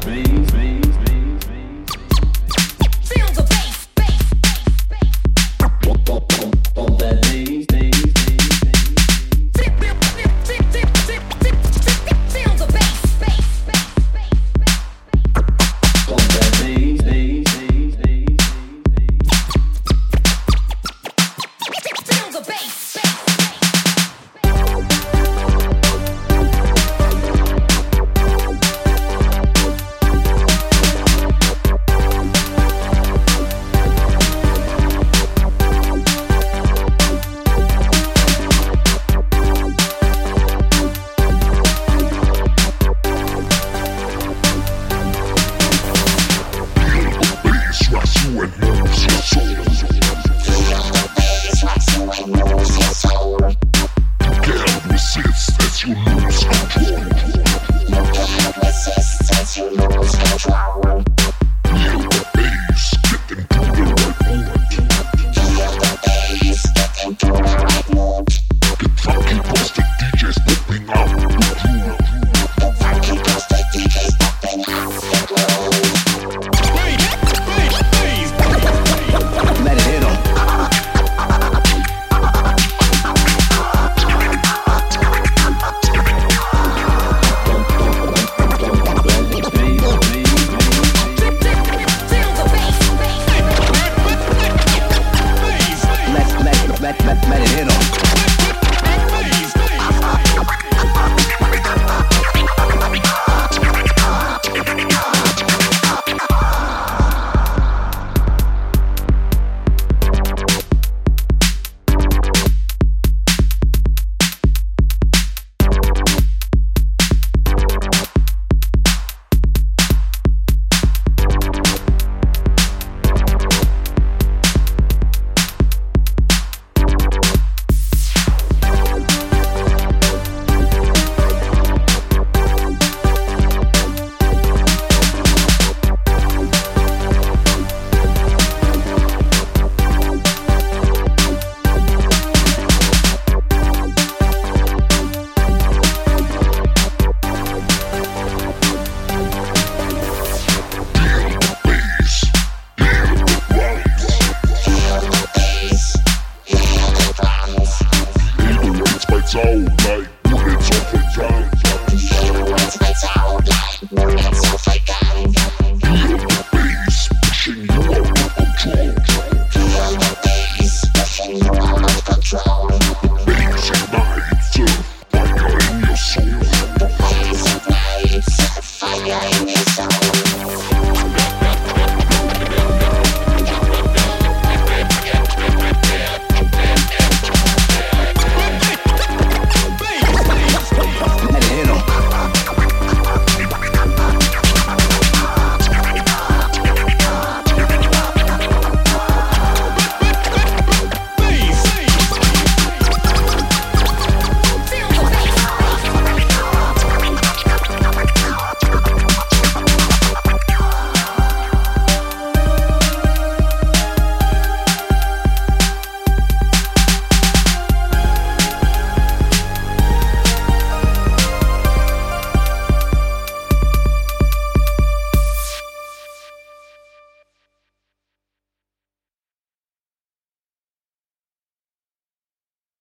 please. Out like bullets off a gun. Bullets out like bullets